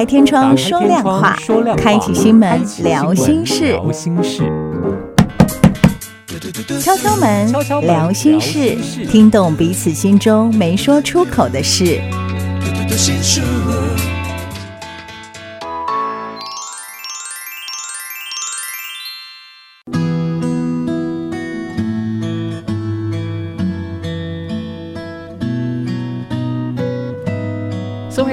开天窗说亮话，开启心门聊心事，敲敲门聊心事，听懂彼此心中没说出口的事。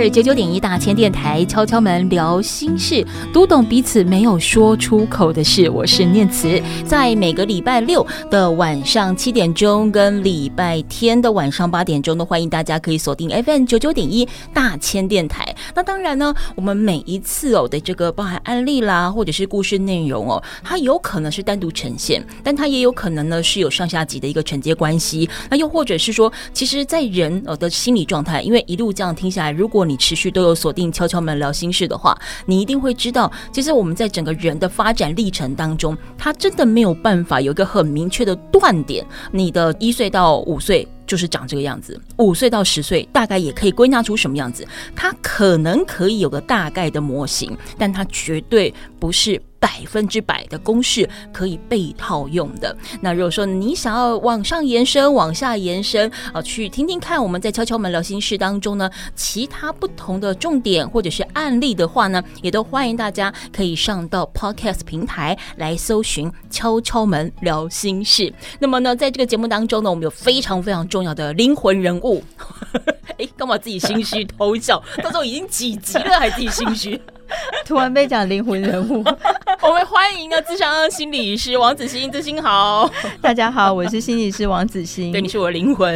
是九九点一大千电台，敲敲门聊心事，读懂彼此没有说出口的事。我是念慈，在每个礼拜六的晚上七点钟跟礼拜天的晚上八点钟，都欢迎大家可以锁定 FM 九九点一大千电台。那当然呢，我们每一次哦的这个包含案例啦，或者是故事内容哦，它有可能是单独呈现，但它也有可能呢是有上下级的一个承接关系。那又或者是说，其实，在人呃的心理状态，因为一路这样听下来，如果你持续都有锁定敲敲门聊心事的话，你一定会知道，其实我们在整个人的发展历程当中，他真的没有办法有一个很明确的断点。你的一岁到五岁就是长这个样子，五岁到十岁大概也可以归纳出什么样子。它可能可以有个大概的模型，但它绝对不是。百分之百的公式可以被套用的。那如果说你想要往上延伸、往下延伸啊，去听听看我们在敲敲门聊心事当中呢，其他不同的重点或者是案例的话呢，也都欢迎大家可以上到 Podcast 平台来搜寻“敲敲门聊心事”。那么呢，在这个节目当中呢，我们有非常非常重要的灵魂人物。哎，干嘛自己心虚偷笑？到时候已经几集了，还自己心虚。突然被讲灵魂人物，我们欢迎啊，智商心理师王子欣，子欣好，大家好，我是心理师王子欣，对，你是我的灵魂，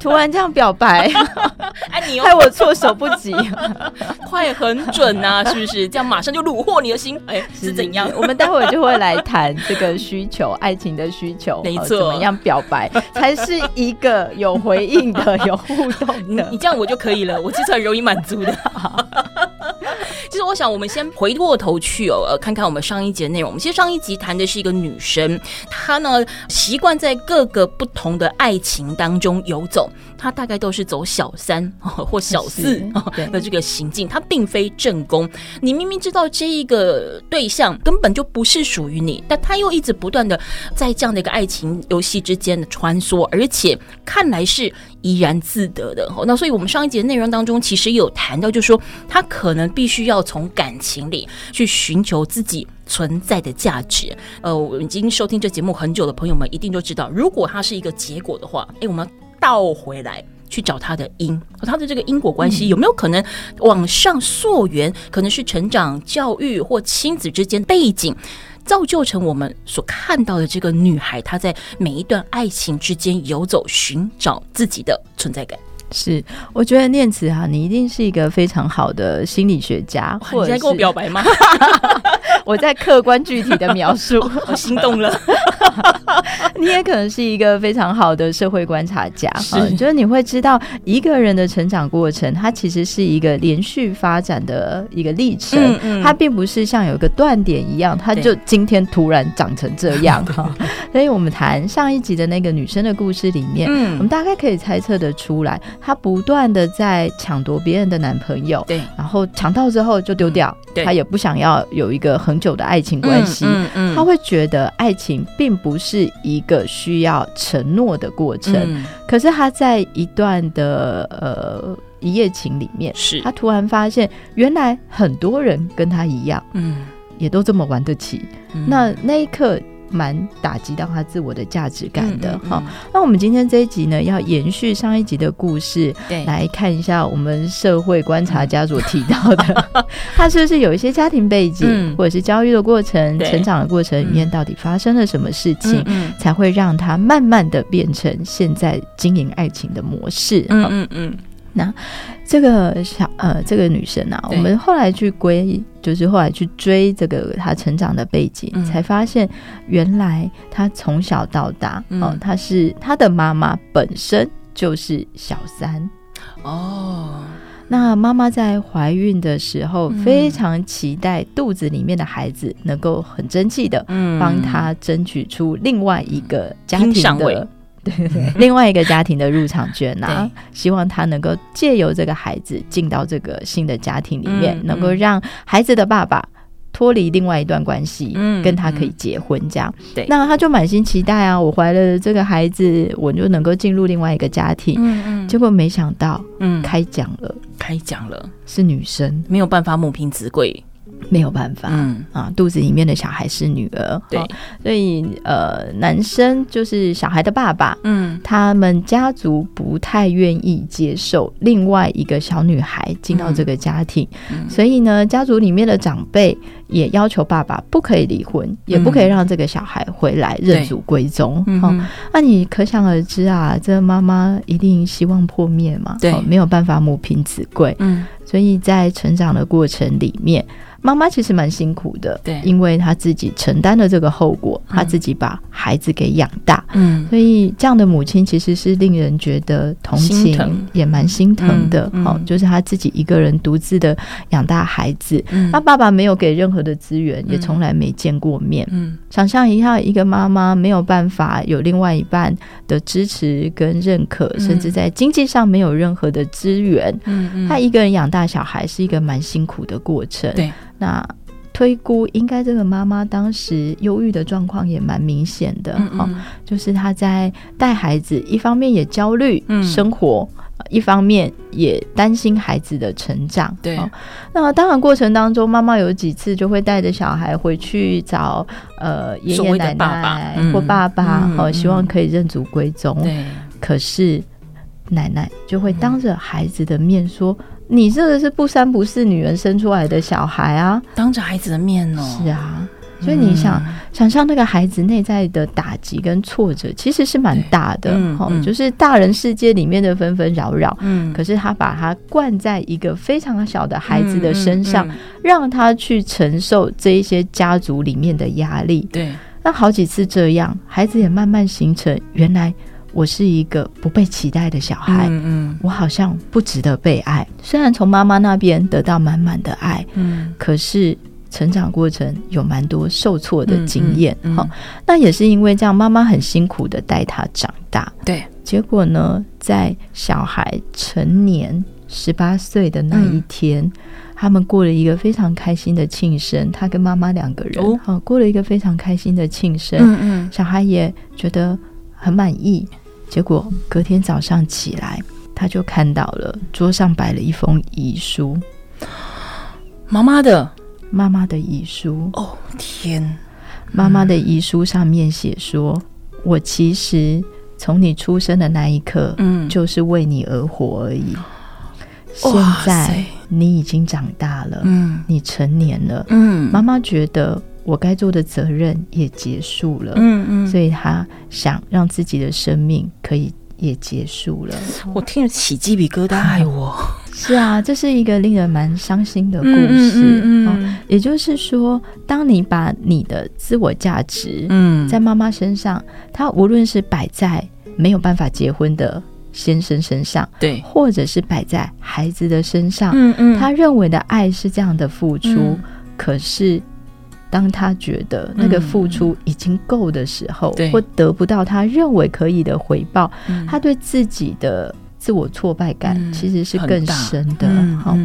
突然这样表白，哎，你害我措手不及，快很准啊，是不是？这样马上就虏获你的心，哎，是怎样？我们待会儿就会来谈这个需求，爱情的需求，没错，怎么样表白才是一个有回应的、有互动的？你这样我就可以了，我其实很容易满足的。其实我想，我们先回过头去哦，呃看看我们上一集的内容。我们其实上一集谈的是一个女生，她呢习惯在各个不同的爱情当中游走，她大概都是走小三 或小四 的这个行径，她并非正宫。你明明知道这一个对象根本就不是属于你，但她又一直不断的在这样的一个爱情游戏之间的穿梭，而且看来是。怡然自得的，那所以我们上一节内容当中其实有谈到，就是说他可能必须要从感情里去寻求自己存在的价值。呃，我已经收听这节目很久的朋友们一定都知道，如果它是一个结果的话，诶，我们倒回来去找它的因，它的这个因果关系有没有可能往上溯源？可能是成长、教育或亲子之间背景。造就成我们所看到的这个女孩，她在每一段爱情之间游走，寻找自己的存在感。是，我觉得念慈哈，你一定是一个非常好的心理学家。你在跟我表白吗？我在客观具体的描述，我心动了。你也可能是一个非常好的社会观察家，是，就是你会知道一个人的成长过程，它其实是一个连续发展的一个历程，嗯嗯，它并不是像有一个断点一样，它就今天突然长成这样哈。所以我们谈上一集的那个女生的故事里面，嗯，我们大概可以猜测得出来，她不断的在抢夺别人的男朋友，对，然后抢到之后就丢掉，对，她也不想要有一个很久的爱情关系，嗯嗯，嗯，她会觉得爱情并不是一个需要承诺的过程，嗯，可是她在一段的呃一夜情里面，是。他突然发现，原来很多人跟他一样，嗯，也都这么玩得起，嗯，那那一刻。蛮打击到他自我的价值感的哈、嗯嗯嗯。那我们今天这一集呢，要延续上一集的故事，对，来看一下我们社会观察家所提到的，他是不是有一些家庭背景，嗯、或者是教育的过程、成长的过程里面，到底发生了什么事情，嗯、才会让他慢慢的变成现在经营爱情的模式？嗯嗯嗯。那这个小呃，这个女生啊，我们后来去归，就是后来去追这个他成长的背景，嗯、才发现原来他从小到大，哦、他，是他的妈妈本身就是小三哦。那妈妈在怀孕的时候，非常期待肚子里面的孩子能够很争气的，帮他争取出另外一个家庭的。对。对对，另外一个家庭的入场券啊，希望他能够借由这个孩子进到这个新的家庭里面，嗯、能够让孩子的爸爸脱离另外一段关系，嗯，跟他可以结婚这样。对，那他就满心期待啊，我怀了这个孩子，我就能够进入另外一个家庭。嗯嗯，结果没想到，嗯，开奖了，开奖了，是女生，没有办法母凭子贵。没有办法，嗯。啊，肚子里面的小孩是女儿，对，所以呃，男生就是小孩的爸爸，嗯，他们家族不太愿意接受另外一个小女孩进到这个家庭，嗯，所以呢，家族里面的长辈也要求爸爸不可以离婚，嗯，也不可以让这个小孩回来认祖归宗，嗯，那你可想而知啊，这妈妈一定希望破灭嘛，对，没有办法母凭子贵，嗯，所以在成长的过程里面。妈妈其实蛮辛苦的，对，因为她自己承担了这个后果，她、嗯、自己把孩子给养大，嗯，所以这样的母亲其实是令人觉得同情，也蛮心疼的。好、嗯。嗯，就是她自己一个人独自的养大孩子，那、嗯、爸爸没有给任何的资源，嗯、也从来没见过面。嗯，想象一下，一个妈妈没有办法有另外一半的支持跟认可，嗯、甚至在经济上没有任何的资源，她一个人养大小孩是一个蛮辛苦的过程，对。那推估应该这个妈妈当时忧郁的状况也蛮明显的哈、嗯嗯，就是她在带孩子，一方面也焦虑生活、嗯，一方面也担心孩子的成长。对，那当然过程当中，妈妈有几次就会带着小孩回去找呃爷爷奶奶或爸爸，好、嗯、希望可以认祖归宗。对，可是奶奶就会当着孩子的面说。你这个是不三不四女人生出来的小孩啊，当着孩子的面哦。是啊，所以你想、嗯、想象那个孩子内在的打击跟挫折，其实是蛮大的。嗯，嗯，就是大人世界里面的纷纷扰扰，嗯，可是他把他灌在一个非常小的孩子的身上，让他去承受这一些家族里面的压力。对，那好几次这样，孩子也慢慢形成原来。我是一个不被期待的小孩，嗯嗯，我好像不值得被爱。虽然从妈妈那边得到满满的爱，嗯，可是成长过程有蛮多受挫的经验，哈、嗯嗯嗯。那也是因为这样，妈妈很辛苦的带他长大，对。结果呢，在小孩成年十八岁的那一天，嗯，他们过了一个非常开心的庆生，他跟妈妈两个人，好，哦，过了一个非常开心的庆生，嗯嗯，小孩也觉得很满意。结果隔天早上起来，他就看到了桌上摆了一封遗书，妈妈的妈妈的遗书。哦天！妈妈的遗书上面写说：“嗯、我其实从你出生的那一刻，嗯，就是为你而活而已。现在你已经长大了，嗯，你成年了，嗯，妈妈觉得。”我该做的责任也结束了，嗯嗯，所以他想让自己的生命可以也结束了。我听了起鸡皮疙瘩，爱我。是啊，这是一个令人蛮伤心的故事。嗯，嗯，嗯，嗯，也就是说，当你把你的自我价值，嗯，在妈妈身上，她无论是摆在没有办法结婚的先生身上，对，或者是摆在孩子的身上，嗯嗯，他认为的爱是这样的付出，嗯，可是。当他觉得那个付出已经够的时候，嗯，或得不到他认为可以的回报，嗯，他对自己的自我挫败感其实是更深的。好，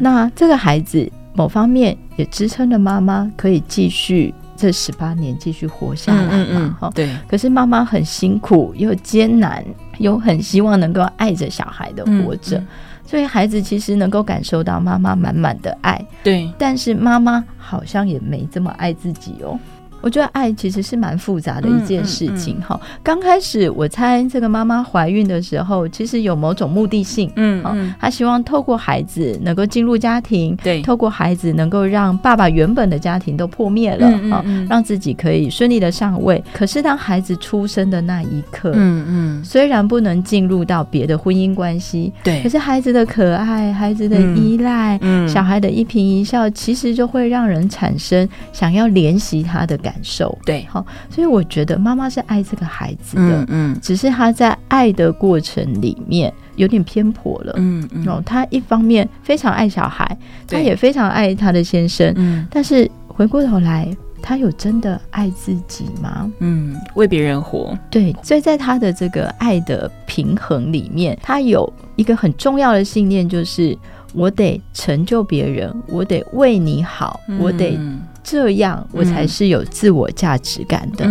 那这个孩子某方面也支撑了妈妈可以继续这十八年继续活下来嘛？哈，对。可是妈妈很辛苦又艰难，又很希望能够爱着小孩的活着。所以孩子其实能够感受到妈妈满满的爱，对，但是妈妈好像也没这么爱自己哦。我觉得爱其实是蛮复杂的一件事情哈。刚、嗯。嗯嗯、开始我猜这个妈妈怀孕的时候，其实有某种目的性，嗯嗯，她希望透过孩子能够进入家庭，对，透过孩子能够让爸爸原本的家庭都破灭了，嗯嗯，嗯，让自己可以顺利的上位。可是当孩子出生的那一刻，嗯嗯，虽然不能进入到别的婚姻关系，对，可是孩子的可爱、孩子的依赖、嗯，小孩的一颦一笑，其实就会让人产生想要怜惜他的感觉。感受。对，好，所以我觉得妈妈是爱这个孩子的，嗯，嗯，只是她在爱的过程里面有点偏颇了，嗯嗯，哦，她一方面非常爱小孩，她也非常爱她的先生，嗯，但是回过头来，他有真的爱自己吗？嗯，为别人活。对，所以在他的这个爱的平衡里面，他有一个很重要的信念，就是我得成就别人，我得为你好，嗯、我得这样，我才是有自我价值感的。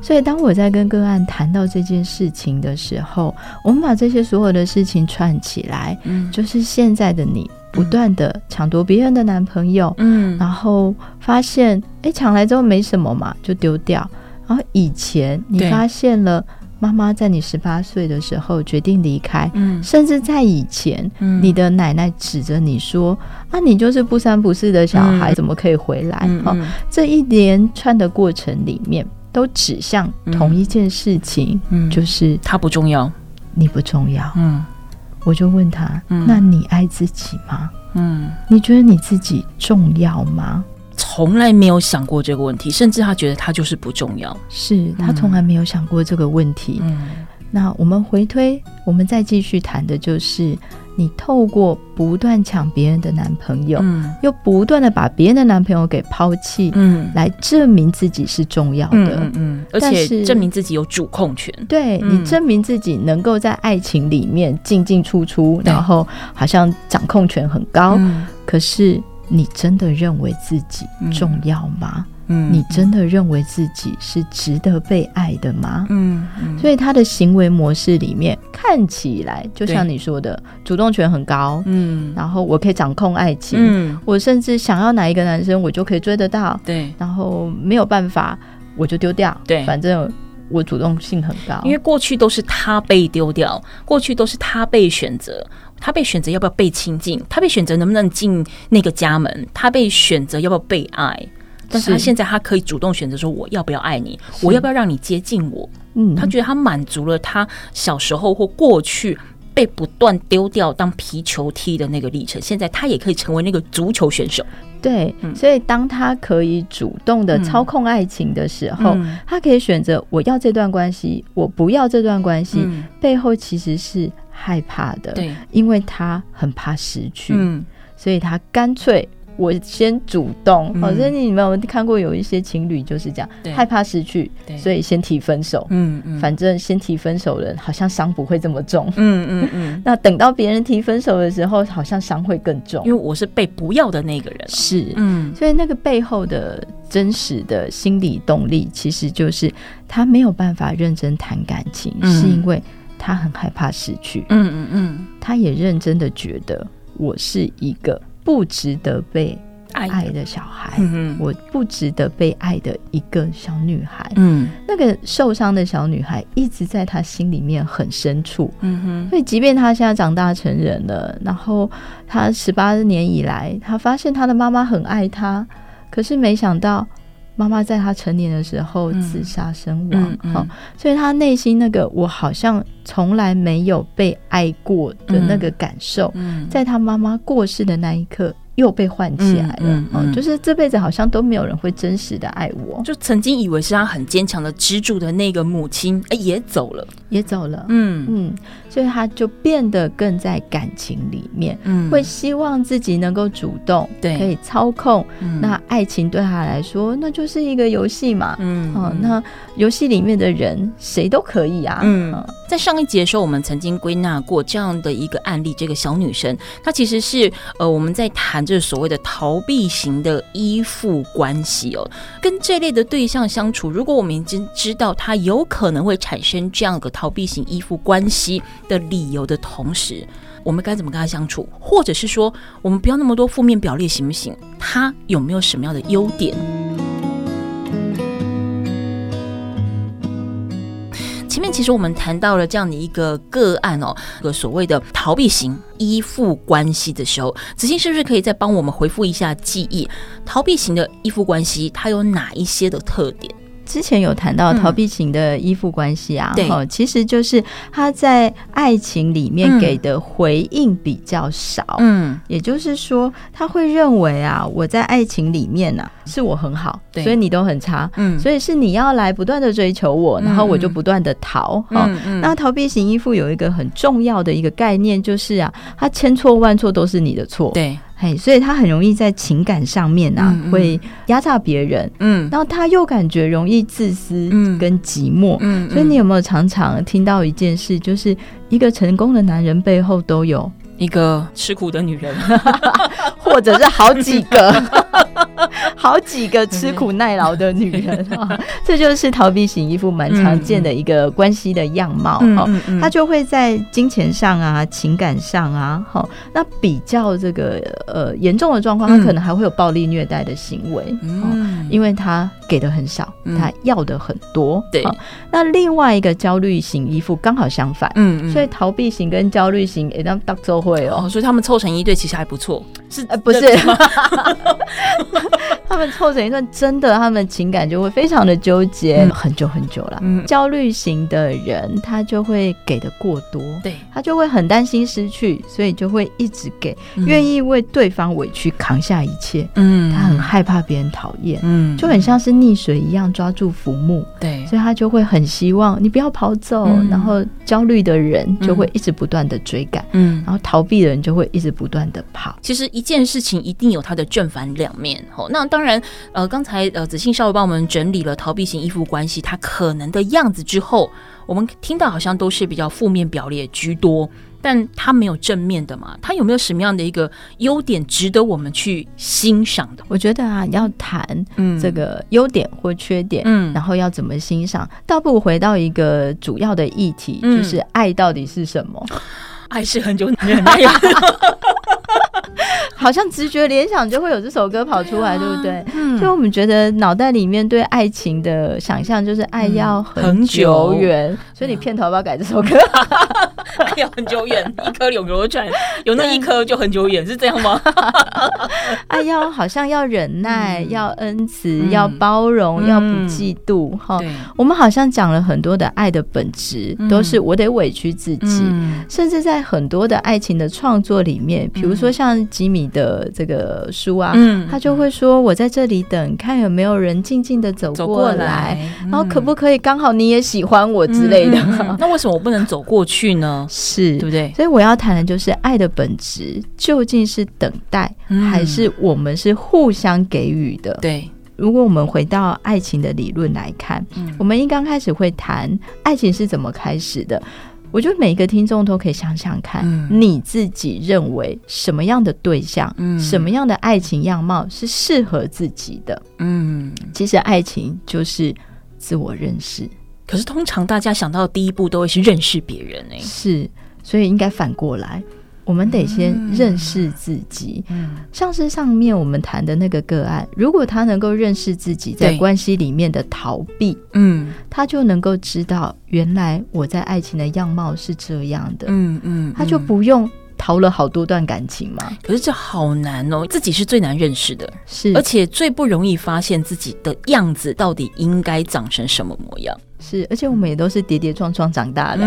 所以当我在跟个案谈到这件事情的时候，我们把这些所有的事情串起来，嗯，就是现在的你。不断的抢夺别人的男朋友，嗯，然后发现，哎，抢来之后没什么嘛，就丢掉。然后以前你发现了妈妈在你十八岁的时候决定离开，嗯，甚至在以前，嗯，你的奶奶指着你说，啊，你就是不三不四的小孩，怎么可以回来？嗯，哦，这一连串的过程里面，都指向同一件事情，嗯，就是他不重要，你不重要，嗯。我就问他、嗯：“那你爱自己吗？嗯，你觉得你自己重要吗？”从来没有想过这个问题，甚至他觉得他就是不重要。是他从来没有想过这个问题。嗯，那我们回推，我们再继续谈的就是。你透过不断抢别人的男朋友，嗯，又不断的把别人的男朋友给抛弃，嗯，来证明自己是重要的，嗯，嗯，而且证明自己有主控权。对，嗯，你证明自己能够在爱情里面进进出出，然后好像掌控权很高。嗯，可是你真的认为自己重要吗？嗯，你真的认为自己是值得被爱的吗？嗯，嗯，所以他的行为模式里面看起来就像你说的，主动权很高。嗯，然后我可以掌控爱情。嗯，我甚至想要哪一个男生，我就可以追得到。对，然后没有办法，我就丢掉。对，反正我主动性很高。因为过去都是他被丢掉，过去都是他被选择，他被选择要不要被亲近，他被选择能不能进那个家门，他被选择要不要被爱。但是他现在他可以主动选择说，我要不要爱你，我要不要让你接近我？嗯，他觉得他满足了他小时候或过去被不断丢掉当皮球踢的那个历程，现在他也可以成为那个足球选手。对，嗯，所以当他可以主动的操控爱情的时候，嗯，他可以选择我要这段关系，我不要这段关系，嗯，背后其实是害怕的，对，因为他很怕失去，嗯，所以他干脆。我先主动，好、嗯，像你们有看过有一些情侣就是这样，害怕失去，所以先提分手。嗯嗯，反正先提分手的人好像伤不会这么重。嗯嗯嗯。那等到别人提分手的时候，好像伤会更重，因为我是被不要的那个人。是，嗯。所以那个背后的真实的心理动力，其实就是他没有办法认真谈感情，嗯，是因为他很害怕失去。嗯嗯嗯。他也认真的觉得我是一个。不值得被爱的小孩，嗯，我不值得被爱的一个小女孩。嗯，那个受伤的小女孩一直在他心里面很深处。嗯哼，所以即便他现在长大成人了，然后他十八年以来，他发现他的妈妈很爱他，可是没想到。妈妈在她成年的时候自杀身亡，哈、嗯嗯。嗯，所以她内心那个我好像从来没有被爱过的那个感受，嗯、在她妈妈过世的那一刻。又被唤起来了，嗯，嗯，嗯，就是这辈子好像都没有人会真实的爱我。就曾经以为是他很坚强的支柱的那个母亲，哎，也走了，也走了，嗯。嗯，所以他就变得更在感情里面，嗯，会希望自己能够主动，对，可以操控。嗯、那爱情对他来说，那就是一个游戏嘛，嗯，哦、嗯，那游戏里面的人谁都可以啊，嗯。在上一集的时候，我们曾经归纳过这样的一个案例，这个小女生，她其实是呃，我们在谈这所谓的逃避型的依附关系哦，跟这类的对象相处，如果我们已经知道她有可能会产生这样的逃避型依附关系的理由的同时，我们该怎么跟她相处？或者是说，我们不要那么多负面表列行不行？她有没有什么样的优点？前面其实我们谈到了这样的一个个案哦，个所谓的逃避型依附关系的时候，子欣是不是可以再帮我们回复一下记忆？逃避型的依附关系它有哪一些的特点？之前有谈到逃避型的依附关系啊，对、嗯，其实就是他在爱情里面给的回应比较少，嗯，也就是说他会认为啊，我在爱情里面呢、啊、是我很好，对，所以你都很差，嗯，所以是你要来不断的追求我，然后我就不断的逃，嗯、哦、嗯。那逃避型依附有一个很重要的一个概念就是啊，他千错万错都是你的错，对。嘿，所以他很容易在情感上面啊，嗯嗯。会压榨别人，嗯，然后他又感觉容易自私，跟寂寞，所以你有没有常常听到一件事，就是一个成功的男人背后都有一个吃苦的女人，或者是好几个。好几个吃苦耐劳的女人 啊，这就是逃避型依附蛮常见的一个关系的样貌哈。他就会在金钱上啊、情感上啊，哈，那比较这个呃严重的状况，他可能还会有暴力虐待的行为，嗯，因为他给的很少，他要的很多。对，那另外一个焦虑型依附刚好相反，嗯，所以逃避型跟焦虑型也当当周会哦，所以他们凑成一对其实还不错，是呃不是？他们凑成一段，真的，他们情感就会非常的纠结，嗯、很久很久了。嗯、焦虑型的人，他就会给的过多，对，他就会很担心失去，所以就会一直给，愿、嗯、意为对方委屈扛下一切。嗯，他很害怕别人讨厌，嗯，就很像是溺水一样抓住浮木，对，所以他就会很希望你不要跑走。嗯、然后焦虑的人就会一直不断的追赶，嗯，然后逃避的人就会一直不断的跑。其实一件事情一定有它的正反两面，吼，那。当然，呃，刚才呃子信稍微帮我们整理了逃避型依附关系它可能的样子之后，我们听到好像都是比较负面表列居多，但它没有正面的嘛？它有没有什么样的一个优点值得我们去欣赏的？我觉得啊，要谈这个优点或缺点，嗯，然后要怎么欣赏，倒不如回到一个主要的议题，嗯、就是爱到底是什么？爱是很久很久。好像直觉联想就会有这首歌跑出来，对不对？嗯，所以我们觉得脑袋里面对爱情的想象就是爱要很久远，所以你片头要不要改这首歌？爱要很久远，一颗永流转，有那一颗就很久远，是这样吗？哎要好像要忍耐，要恩慈，要包容，要不嫉妒。哈，我们好像讲了很多的爱的本质，都是我得委屈自己，甚至在很多的爱情的创作里面，比如说像吉米的这个书啊，嗯、他就会说：“我在这里等，看有没有人静静的走过来，嗯、然后可不可以刚好你也喜欢我之类的。嗯嗯”那为什么我不能走过去呢？是对不对？所以我要谈的就是爱的本质究竟是等待，嗯、还是我们是互相给予的？对。如果我们回到爱情的理论来看，嗯、我们一刚开始会谈爱情是怎么开始的。我觉得每一个听众都可以想想看，嗯、你自己认为什么样的对象，嗯、什么样的爱情样貌是适合自己的？嗯，其实爱情就是自我认识。可是通常大家想到的第一步都会是认识别人呢？是，所以应该反过来。我们得先认识自己。嗯，像是上面我们谈的那个个案，如果他能够认识自己在关系里面的逃避，嗯，他就能够知道原来我在爱情的样貌是这样的。嗯嗯，他就不用逃了好多段感情嘛。可是这好难哦，自己是最难认识的，是，而且最不容易发现自己的样子到底应该长成什么模样。是，而且我们也都是跌跌撞撞长大的，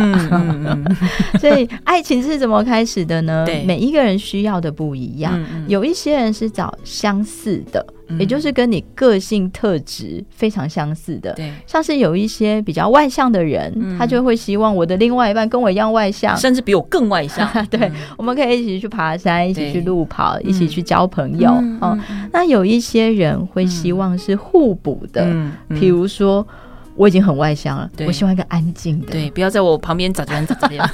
所以爱情是怎么开始的呢？对，每一个人需要的不一样，有一些人是找相似的，也就是跟你个性特质非常相似的。对，像是有一些比较外向的人，他就会希望我的另外一半跟我一样外向，甚至比我更外向。对，我们可以一起去爬山，一起去路跑，一起去交朋友。哦，那有一些人会希望是互补的，比如说。我已经很外向了，对我希望一个安静的，对，不要在我旁边咋这样咋这样。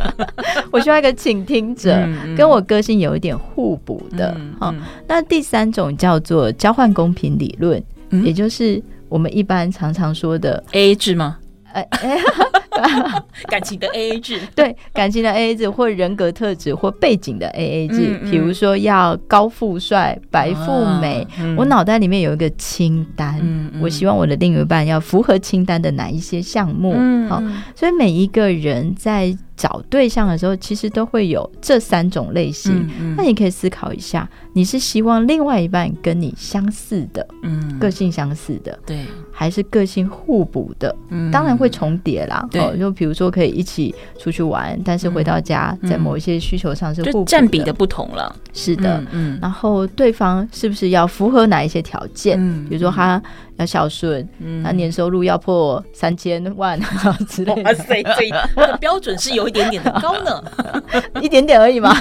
我希望一个倾听者，跟我个性有一点互补的。好、嗯嗯哦，那第三种叫做交换公平理论，嗯、也就是我们一般常常说的 AA 制吗？哎哎。感情的 AA 制，对，感情的 AA 制，或人格特质或背景的 AA 制，嗯嗯、比如说要高富帅、白富美，我脑袋里面有一个清单，我希望我的另一半要符合清单的哪一些项目？嗯、好，所以每一个人在。找对象的时候，其实都会有这三种类型。嗯嗯、那你可以思考一下，你是希望另外一半跟你相似的，嗯，个性相似的，对，还是个性互补的？嗯，当然会重叠啦。对、哦，就比如说可以一起出去玩，但是回到家，在某一些需求上是占比的不同了。是的，嗯，嗯，然后对方是不是要符合哪一些条件？嗯，比如说他。要孝顺，他年收入要破三千万 之类的。哇塞，这个 标准是有一点点的高呢，一点点而已嘛。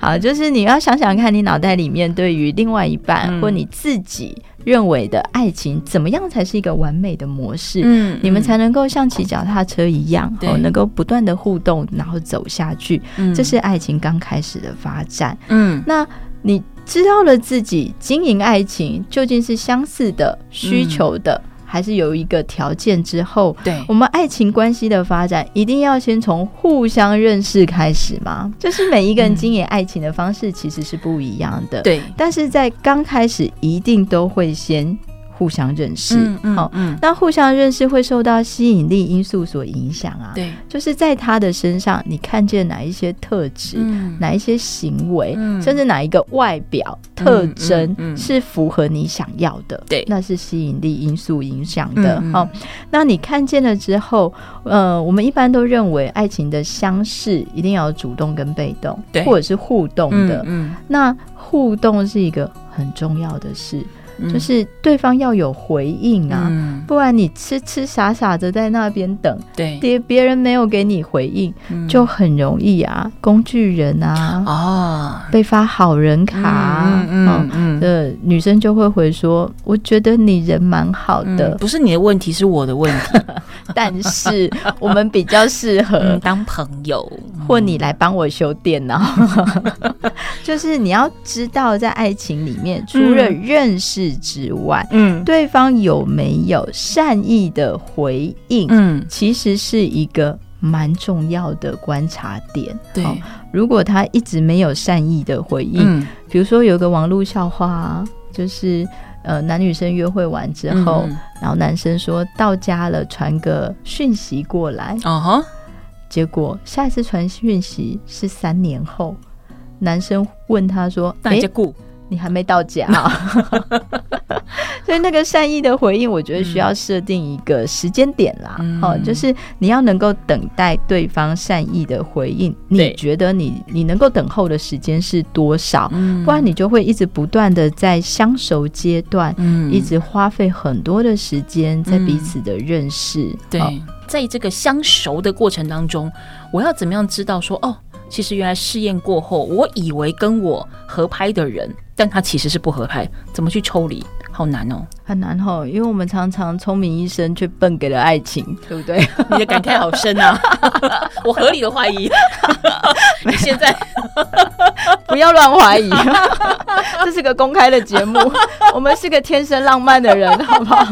好，就是你要想想看，你脑袋里面对于另外一半、嗯、或你自己认为的爱情，怎么样才是一个完美的模式？嗯，你们才能够像骑脚踏车一样，哦，能够不断的互动，然后走下去。嗯，这是爱情刚开始的发展。嗯，那你知道了自己经营爱情究竟是相似的、需求的。嗯还是有一个条件之后，对，我们爱情关系的发展一定要先从互相认识开始吗？就是每一个人经营爱情的方式其实是不一样的，对。但是在刚开始一定都会先。互相认识，好、嗯嗯嗯，那互相认识会受到吸引力因素所影响啊。对，就是在他的身上，你看见哪一些特质、嗯，哪一些行为、嗯，甚至哪一个外表特征是符合你想要的？对、那是吸引力因素影响的。好、那你看见了之后，呃，我们一般都认为爱情的相似一定要主动跟被动，对，或者是互动的。嗯，嗯，那互动是一个很重要的事。就是对方要有回应啊，嗯、不然你痴痴傻傻的在那边等，对，别别人没有给你回应，嗯、就很容易啊，工具人啊，哦，被发好人卡，嗯嗯嗯，的、嗯、女生就会回说，我觉得你人蛮好的、嗯，不是你的问题，是我的问题，但是我们比较适合、嗯、当朋友，或你来帮我修电脑，就是你要知道，在爱情里面，除了认识。之外，嗯，对方有没有善意的回应？嗯，其实是一个蛮重要的观察点。对，哦，如果他一直没有善意的回应，嗯，比如说有个网络笑话啊，就是呃，男女生约会完之后，嗯，然后男生说到家了，传个讯息过来，结果下一次传讯息是三年后，男生问他说：“哎。”你还没到家，所以那个善意的回应，我觉得需要设定一个时间点啦。嗯、哦，就是你要能够等待对方善意的回应。你觉得你你能够等候的时间是多少？不然你就会一直不断的在相熟阶段，嗯，一直花费很多的时间在彼此的认识。对，哦、在这个相熟的过程当中，我要怎么样知道说哦？其实原来试验过后，我以为跟我合拍的人，但他其实是不合拍，怎么去抽离？好难哦，很难哦，因为我们常常聪明一生，却笨给了爱情，对不对？你的感慨好深啊！我合理的怀疑，你 现在不要乱怀疑，这是个公开的节目，我们是个天生浪漫的人，好不好？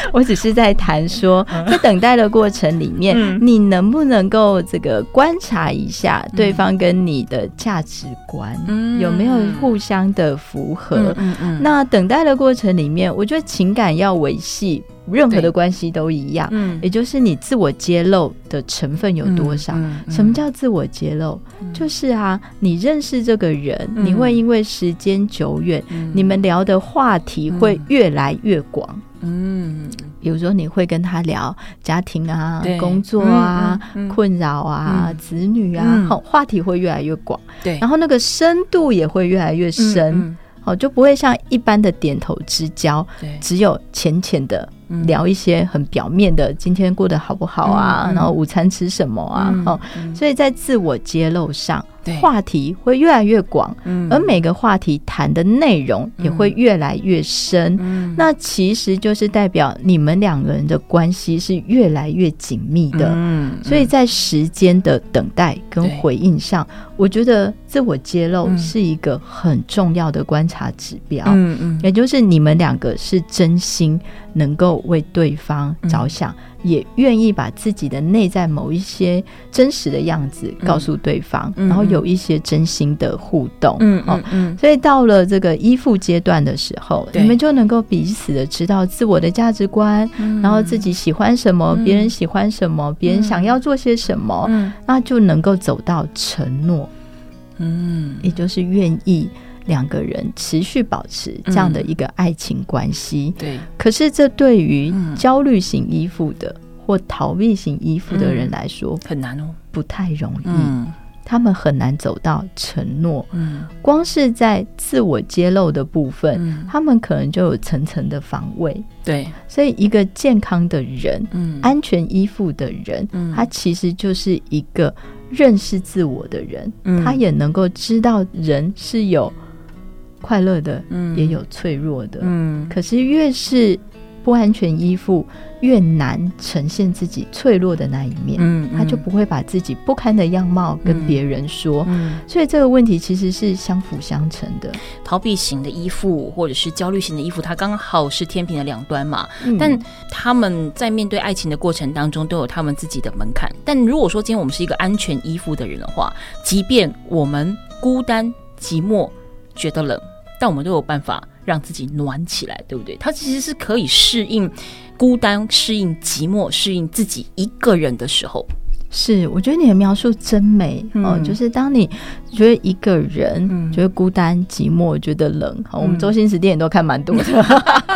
我只是在谈说，在等待的过程里面，嗯、你能不能够这个观察一下对方跟你的价值观、嗯、有没有互相的符合？嗯嗯嗯、那等待的过程里面，我觉得情感要维系，任何的关系都一样。嗯，也就是你自我揭露的成分有多少？嗯嗯嗯、什么叫自我揭露、嗯？就是啊，你认识这个人，嗯、你会因为时间久远、嗯，你们聊的话题会越来越广。嗯，比如说你会跟他聊家庭啊、工作啊、嗯嗯、困扰啊、嗯、子女啊，好、嗯，话题会越来越广。对，然后那个深度也会越来越深。哦，就不会像一般的点头之交，只有浅浅的聊一些很表面的，今天过得好不好啊？嗯、然后午餐吃什么啊？嗯、哦、嗯，所以在自我揭露上。话题会越来越广，嗯，而每个话题谈的内容也会越来越深，嗯，那其实就是代表你们两个人的关系是越来越紧密的，嗯，所以在时间的等待跟回应上，我觉得自我揭露是一个很重要的观察指标，嗯嗯，也就是你们两个是真心能够为对方着想。嗯也愿意把自己的内在某一些真实的样子告诉对方，嗯，然后有一些真心的互动，嗯嗯，嗯，所以到了这个依附阶段的时候，你们就能够彼此的知道自我的价值观，嗯，然后自己喜欢什么，别人喜欢什么，别人想要做些什么，嗯，那就能够走到承诺，嗯，也就是愿意。两个人持续保持这样的一个爱情关系，对。可是这对于焦虑型依附的或逃避型依附的人来说很难哦，不太容易。他们很难走到承诺。嗯，光是在自我揭露的部分，他们可能就有层层的防卫。对，所以一个健康的人，嗯，安全依附的人，嗯，他其实就是一个认识自我的人，嗯、他也能够知道人是有快乐的，嗯、也有脆弱的。嗯，可是越是不安全依附，越难呈现自己脆弱的那一面。嗯，他就不会把自己不堪的样貌跟别人说。嗯，所以这个问题其实是相辅相成的。逃避型的依附或者是焦虑型的依附，它刚好是天平的两端嘛。嗯、但他们在面对爱情的过程当中，都有他们自己的门槛。但如果说今天我们是一个安全依附的人的话，即便我们孤单寂寞觉得冷，但我们都有办法让自己暖起来，对不对？它其实是可以适应孤单、适应寂寞、适应自己一个人的时候。是，我觉得你的描述真美、嗯、哦。就是当你觉得一个人、嗯、觉得孤单、寂寞、觉得冷，嗯、我们周星驰电影都看蛮多的，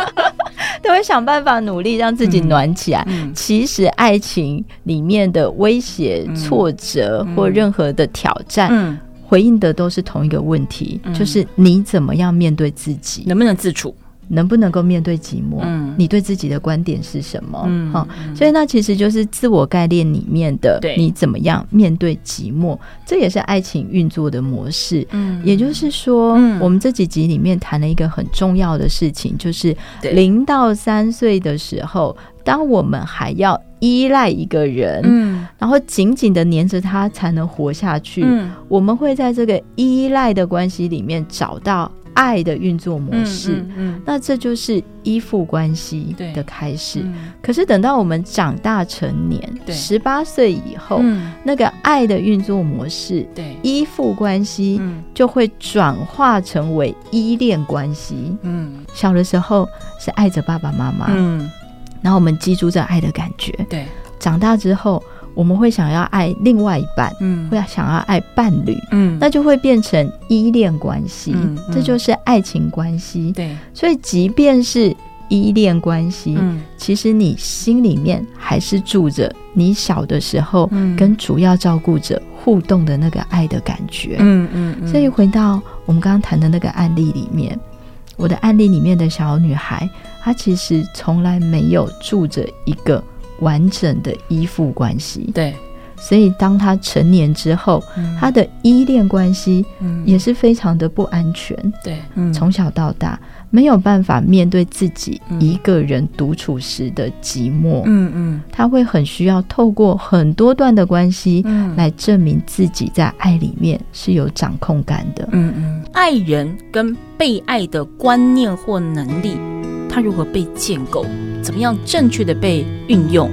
都会想办法努力让自己暖起来。嗯、其实爱情里面的威胁、嗯、挫折或任何的挑战，嗯、回应的都是同一个问题，嗯、就是你怎么样面对自己，能不能自处？能不能够面对寂寞？嗯，你对自己的观点是什么？嗯，好，所以那其实就是自我概念里面的，你怎么样面对寂寞？这也是爱情运作的模式。嗯，也就是说，我们这几集里面谈了一个很重要的事情，就是零到三岁的时候，当我们还要依赖一个人，嗯，然后紧紧的黏着他才能活下去，嗯，我们会在这个依赖的关系里面找到爱的运作模式，嗯，嗯，那这就是依附关系的开始。嗯、可是等到我们长大成年，十八岁以后，嗯、那个爱的运作模式，对，依附关系就会转化成为依恋关系。嗯，小的时候是爱着爸爸妈妈，嗯，然后我们记住这爱的感觉。对，长大之后。我们会想要爱另外一半，嗯，会想要爱伴侣，嗯，那就会变成依恋关系，嗯，这就是爱情关系。对，所以即便是依恋关系，嗯，其实你心里面还是住着你小的时候跟主要照顾者互动的那个爱的感觉，嗯嗯，嗯。所以回到我们刚刚谈的那个案例里面，我的案例里面的小女孩，她其实从来没有住着一个。完整的依附关系，对，所以当他成年之后，嗯、他的依恋关系也是非常的不安全，对，从、嗯、小到大没有办法面对自己一个人独处时的寂寞，嗯嗯，他会很需要透过很多段的关系来证明自己在爱里面是有掌控感的，嗯嗯，爱人跟被爱的观念或能力，它如何被建构？怎么样正确的被运用？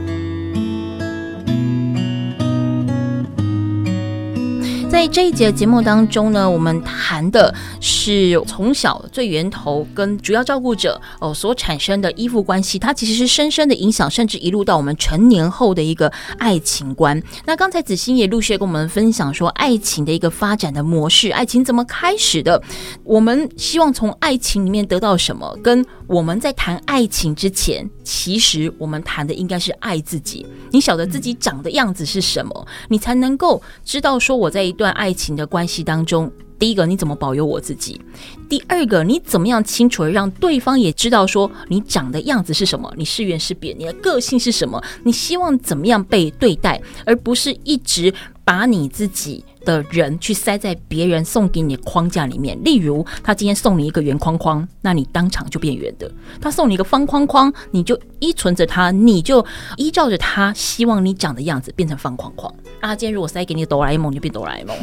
在这一节节目当中呢，我们谈的是从小最源头跟主要照顾者哦所产生的依附关系，它其实是深深的影响，甚至一路到我们成年后的一个爱情观。那刚才子欣也陆续跟我们分享说，爱情的一个发展的模式，爱情怎么开始的？我们希望从爱情里面得到什么？跟我们在谈爱情之前，其实我们谈的应该是爱自己。你晓得自己长的样子是什么，你才能够知道说我在一段爱情的关系当中，第一个你怎么保佑我自己，第二个你怎么样清楚的让对方也知道说你长的样子是什么，你是圆是扁，你的个性是什么，你希望怎么样被对待，而不是一直把你自己的人去塞在别人送给你的框架里面，例如他今天送你一个圆框框，那你当场就变圆的；他送你一个方框框，你就依存着他，你就依照着他希望你长的样子变成方框框。啊，今天如果塞给你哆啦 A 梦，你就变哆啦 A 梦。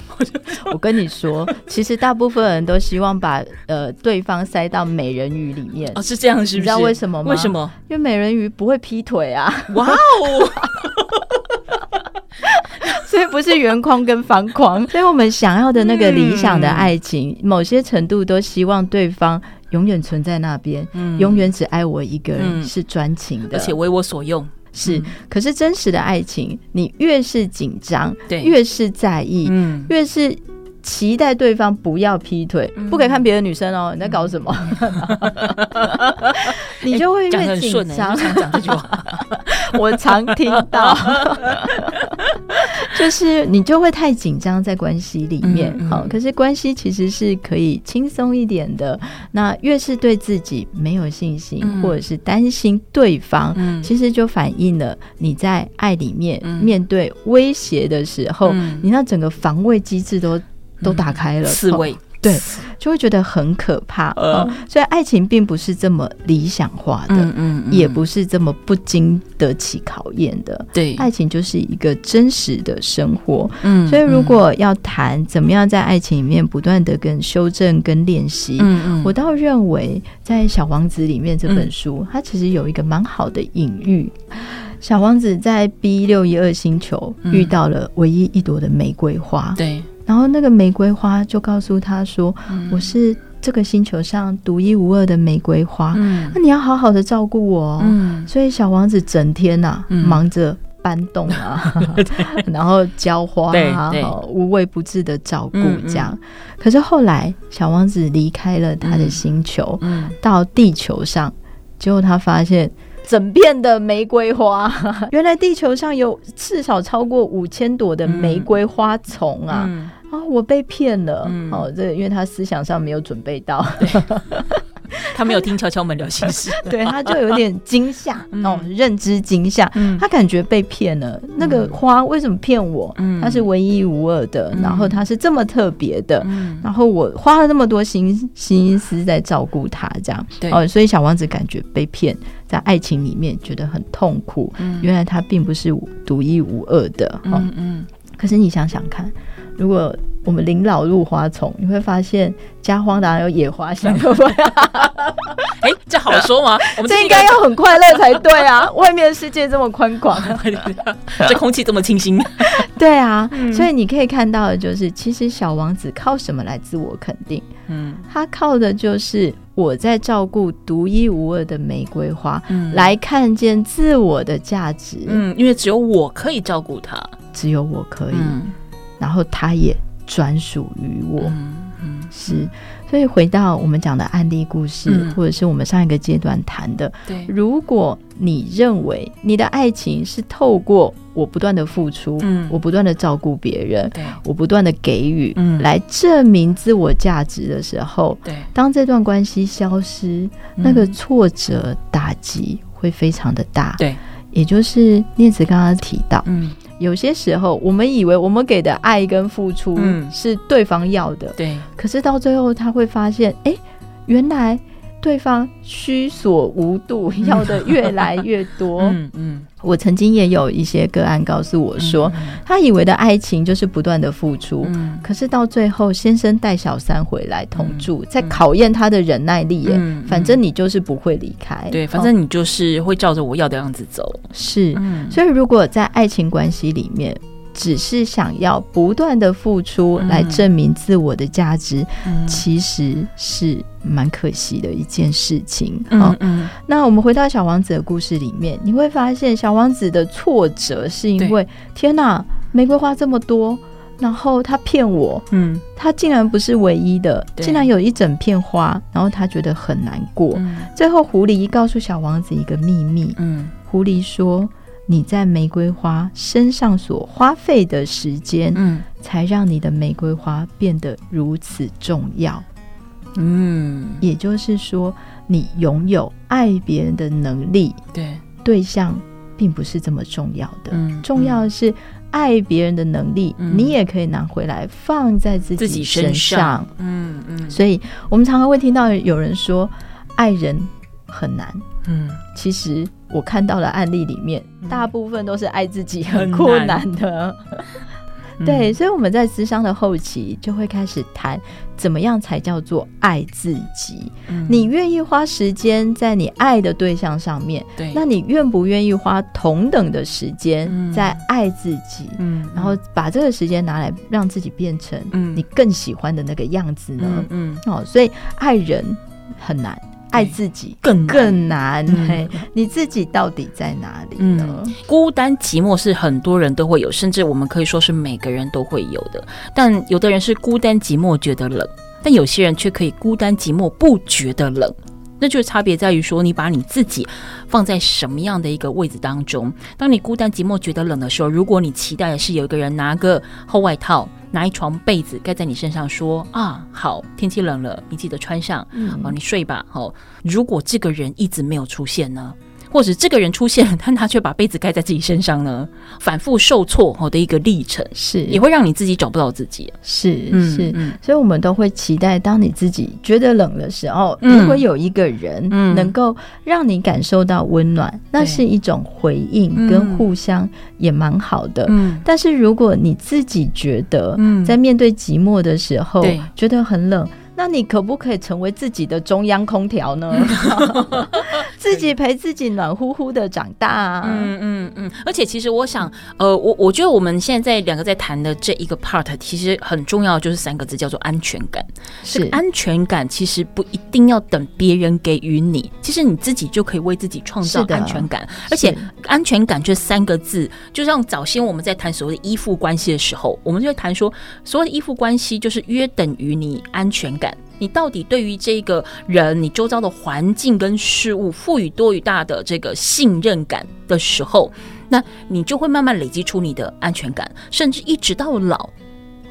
我跟你说，其实大部分人都希望把呃对方塞到美人鱼里面。哦，是这样，是不是？你知道为什么吗？为什么？因为美人鱼不会劈腿啊！哇哦！所以不是圆框跟方框，所以我们想要的那个理想的爱情，嗯、某些程度都希望对方永远存在那边，嗯、永远只爱我一个人，嗯、是专情的，而且为我所用。是，可是真实的爱情，你越是紧张，对，越是在意，嗯，越是期待对方不要劈腿，嗯、不可以看别的女生哦，你在搞什么？嗯、你就会越紧张。讲这句话。我常听到，就是你就会太紧张在关系里面。好、嗯嗯，可是关系其实是可以轻松一点的。那越是对自己没有信心，嗯、或者是担心对方、嗯，其实就反映了你在爱里面、嗯、面对威胁的时候、嗯，你那整个防卫机制都、嗯、都打开了，刺猬。对，就会觉得很可怕。呃、哦，所以爱情并不是这么理想化的，嗯嗯，嗯，也不是这么不经得起考验的。对，爱情就是一个真实的生活。嗯，所以如果要谈怎么样在爱情里面不断的跟修正跟练习，嗯嗯，我倒认为在《小王子》里面这本书，嗯、它其实有一个蛮好的隐喻。小王子在 B 六一二星球遇到了唯一一朵的玫瑰花。对。然后那个玫瑰花就告诉他说：“嗯、我是这个星球上独一无二的玫瑰花，嗯、那你要好好的照顾我。嗯”所以小王子整天呐、啊嗯、忙着搬动啊，然后浇花啊，无微不至的照顾这样、嗯嗯。可是后来小王子离开了他的星球，嗯、到地球上，结果他发现整片的玫瑰花，原来地球上有至少超过五千朵的玫瑰花丛啊。啊、哦，我被骗了！嗯、哦，这因为他思想上没有准备到，他没有听敲敲门聊心事，对，他就有点惊吓、嗯，哦，认知惊吓、嗯，他感觉被骗了、嗯。那个花为什么骗我？嗯，它是唯一无二的，嗯、然后它是这么特别的、嗯，然后我花了那么多心心思在照顾他，这样，对，哦，所以小王子感觉被骗，在爱情里面觉得很痛苦。嗯，原来他并不是独一无二的，哦、嗯嗯，可是你想想看。如果我们临老入花丛，你会发现家荒当然有野花香？哎，这好说吗？我们这应该要很快乐才对啊！外面的世界这么宽广，这空气这么清新，对啊、嗯。所以你可以看到的就是，其实小王子靠什么来自我肯定？嗯，他靠的就是我在照顾独一无二的玫瑰花，嗯，来看见自我的价值。嗯，因为只有我可以照顾他，只有我可以。嗯。然后他也专属于我，嗯嗯，是，所以回到我们讲的案例故事，嗯，或者是我们上一个阶段谈的，对，如果你认为你的爱情是透过我不断的付出，嗯，我不断的照顾别人，对，我不断的给予，嗯，来证明自我价值的时候，对，当这段关系消失，嗯，那个挫折打击会非常的大，对，也就是念慈刚刚提到，嗯。有些时候，我们以为我们给的爱跟付出是对方要的，嗯、对。可是到最后，他会发现，哎、欸，原来对方需所无度，要的越来越多。嗯嗯。我曾经也有一些个案告诉我说，嗯、他以为的爱情就是不断的付出、嗯，可是到最后，先生带小三回来同住，在、嗯、考验他的忍耐力耶。嗯、反正你就是不会离开，对，反正你就是会照着我要的样子走。哦、是、嗯，所以如果在爱情关系里面。只是想要不断的付出来证明自我的价值，嗯，其实是蛮可惜的一件事情。嗯嗯，嗯。那我们回到小王子的故事里面，你会发现小王子的挫折是因为天哪，玫瑰花这么多，然后他骗我，嗯，他竟然不是唯一的，竟然有一整片花，然后他觉得很难过。嗯，最后狐狸告诉小王子一个秘密，嗯，狐狸说。你在玫瑰花身上所花费的时间，嗯，才让你的玫瑰花变得如此重要。嗯，也就是说，你拥有爱别人的能力，对，对象并不是这么重要的。嗯，重要的是爱别人的能力，嗯，你也可以拿回来放在自己身上。嗯嗯，所以我们常常会听到有人说，爱人很难。嗯，其实。我看到的案例里面，大部分都是爱自己很困难的。对，所以我们在咨商的后期就会开始谈，怎么样才叫做爱自己。嗯、你愿意花时间在你爱的对象上面，对，那你愿不愿意花同等的时间在爱自己？嗯，然后把这个时间拿来让自己变成你更喜欢的那个样子呢？嗯，嗯，哦，所以爱人很难。爱自己更更难，嘿，你自己到底在哪里呢？嗯，孤单寂寞是很多人都会有，甚至我们可以说是每个人都会有的。但有的人是孤单寂寞觉得冷，但有些人却可以孤单寂寞不觉得冷。那就是差别在于说，你把你自己放在什么样的一个位置当中。当你孤单寂寞觉得冷的时候，如果你期待的是有一个人拿个厚外套、拿一床被子盖在你身上，说啊，好，天气冷了，你记得穿上，嗯，哦，你睡吧。好，如果这个人一直没有出现呢？或者这个人出现了，但他却把被子盖在自己身上呢？反复受挫后的一个历程，是也会让你自己找不到自己。是是，所以我们都会期待，当你自己觉得冷的时候，如果有一个人能够让你感受到温暖，那是一种回应跟互相也蛮好的。但是如果你自己觉得在面对寂寞的时候，觉得很冷。那你可不可以成为自己的中央空调呢？自己陪自己暖乎乎的长大啊。嗯嗯嗯。而且其实我想，呃，我我觉得我们现在两个在谈的这一个 part，其实很重要，就是三个字叫做安全感。是安全感，其实不一定要等别人给予你，其实你自己就可以为自己创造安全感。而且安全感这三个字，就像早先我们在谈所谓的依附关系的时候，我们就会谈说，所谓的依附关系就是约等于你安全感。你到底对于这个人，你周遭的环境跟事物赋予多于大的这个信任感的时候，那你就会慢慢累积出你的安全感，甚至一直到老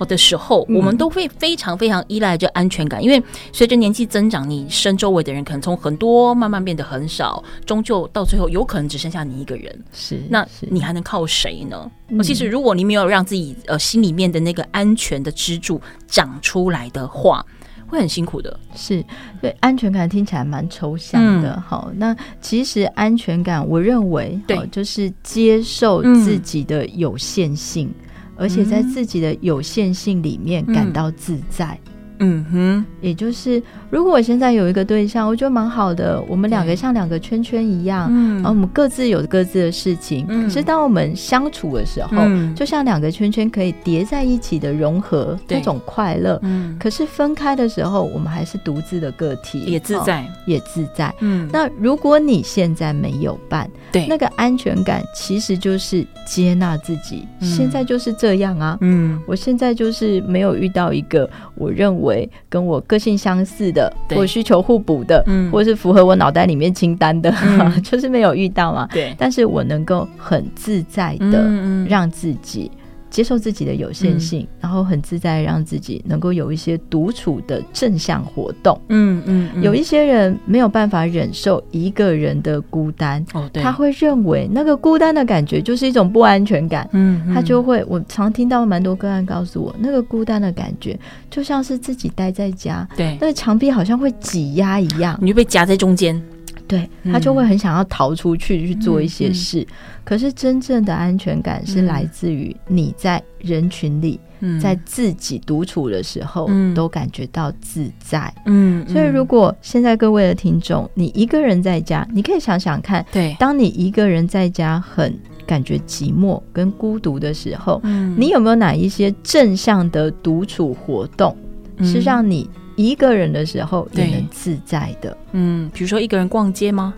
的时候，我们都会非常非常依赖这安全感，因为随着年纪增长，你身周围的人可能从很多慢慢变得很少，终究到最后有可能只剩下你一个人。是，那你还能靠谁呢？其实，如果你没有让自己呃心里面的那个安全的支柱长出来的话，会很辛苦的，是对安全感听起来蛮抽象的。好、嗯，那其实安全感，我认为对，就是接受自己的有限性，嗯、而且在自己的有限性里面感到自在。嗯嗯哼，也就是如果我现在有一个对象，我觉得蛮好的，我们两个像两个圈圈一样，嗯，然后我们各自有各自的事情。嗯，可是当我们相处的时候，嗯，就像两个圈圈可以叠在一起的融合，那种快乐。嗯，可是分开的时候，我们还是独自的个体，也自在，哦，也自在。嗯，那如果你现在没有伴，对，那个安全感其实就是接纳自己，嗯，现在就是这样啊。嗯，我现在就是没有遇到一个我认为。跟我个性相似的，或需求互补的，嗯，或是符合我脑袋里面清单的，嗯、就是没有遇到嘛。对，但是我能够很自在的让自己。接受自己的有限性，嗯、然后很自在，让自己能够有一些独处的正向活动。嗯嗯，嗯，有一些人没有办法忍受一个人的孤单，哦，对，他会认为那个孤单的感觉就是一种不安全感。嗯，嗯，他就会，我常听到蛮多个案告诉我，那个孤单的感觉就像是自己待在家，对，那个墙壁好像会挤压一样，你就被夹在中间。对，他就会很想要逃出去去做一些事，可是真正的安全感是来自于你在人群里，嗯、在自己独处的时候、嗯、都感觉到自在。嗯，所以如果现在各位的听众，你一个人在家，你可以想想看，对，当你一个人在家很感觉寂寞跟孤独的时候，嗯，你有没有哪一些正向的独处活动，是让你一个人的时候也能自在的，嗯，比如说一个人逛街吗？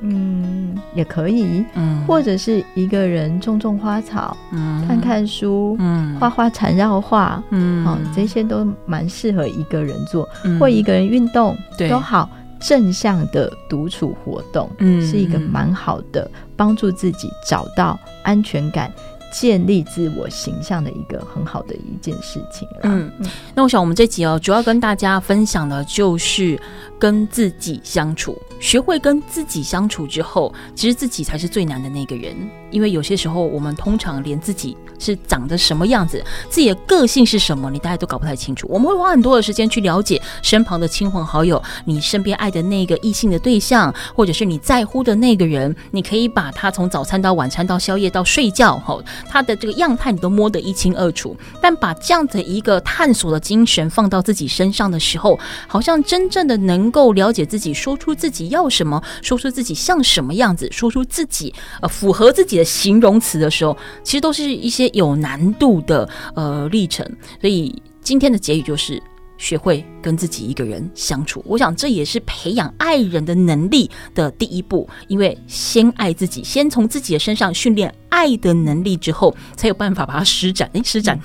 嗯，也可以，嗯，或者是一个人种种花草，嗯，看看书，嗯，画画缠绕画，嗯，哦，这些都蛮适合一个人做，嗯、或一个人运动，对，都好，正向的独处活动，嗯，是一个蛮好的帮助自己找到安全感。建立自我形象的一个很好的一件事情。嗯，那我想我们这集哦，主要跟大家分享的就是跟自己相处，学会跟自己相处之后，其实自己才是最难的那个人。因为有些时候，我们通常连自己是长得什么样子，自己的个性是什么，你大家都搞不太清楚。我们会花很多的时间去了解身旁的亲朋好友，你身边爱的那个异性的对象，或者是你在乎的那个人，你可以把他从早餐到晚餐到宵夜到睡觉，吼，他的这个样态你都摸得一清二楚。但把这样的一个探索的精神放到自己身上的时候，好像真正的能够了解自己，说出自己要什么，说出自己像什么样子，说出自己呃符合自己的形容词的时候，其实都是一些有难度的呃历程。所以今天的结语就是，学会跟自己一个人相处，我想这也是培养爱人的能力的第一步。因为先爱自己，先从自己的身上训练爱的能力之后，才有办法把它施展。哎，施展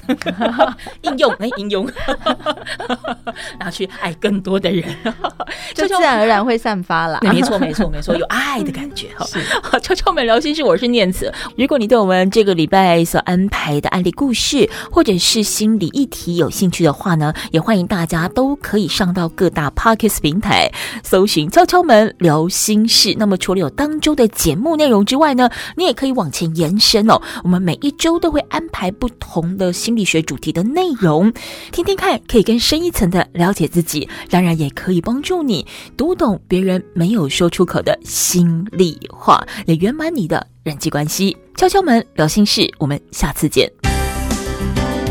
应用，哎，应用，然后去爱更多的人，就自然而然会散发了。没错，没错，没错，有爱的感觉。哈，敲敲门聊心事，我是念慈。如果你对我们这个礼拜所安排的案例故事，或者是心理议题有兴趣的话呢，也欢迎大。大家都可以上到各大 Podcast 平台搜寻“敲敲门聊心事”。那么，除了有当周的节目内容之外呢，你也可以往前延伸哦。我们每一周都会安排不同的心理学主题的内容，听听看，可以更深一层的了解自己，当然也可以帮助你读懂别人没有说出口的心里话，也圆满你的人际关系。敲敲门聊心事，我们下次见。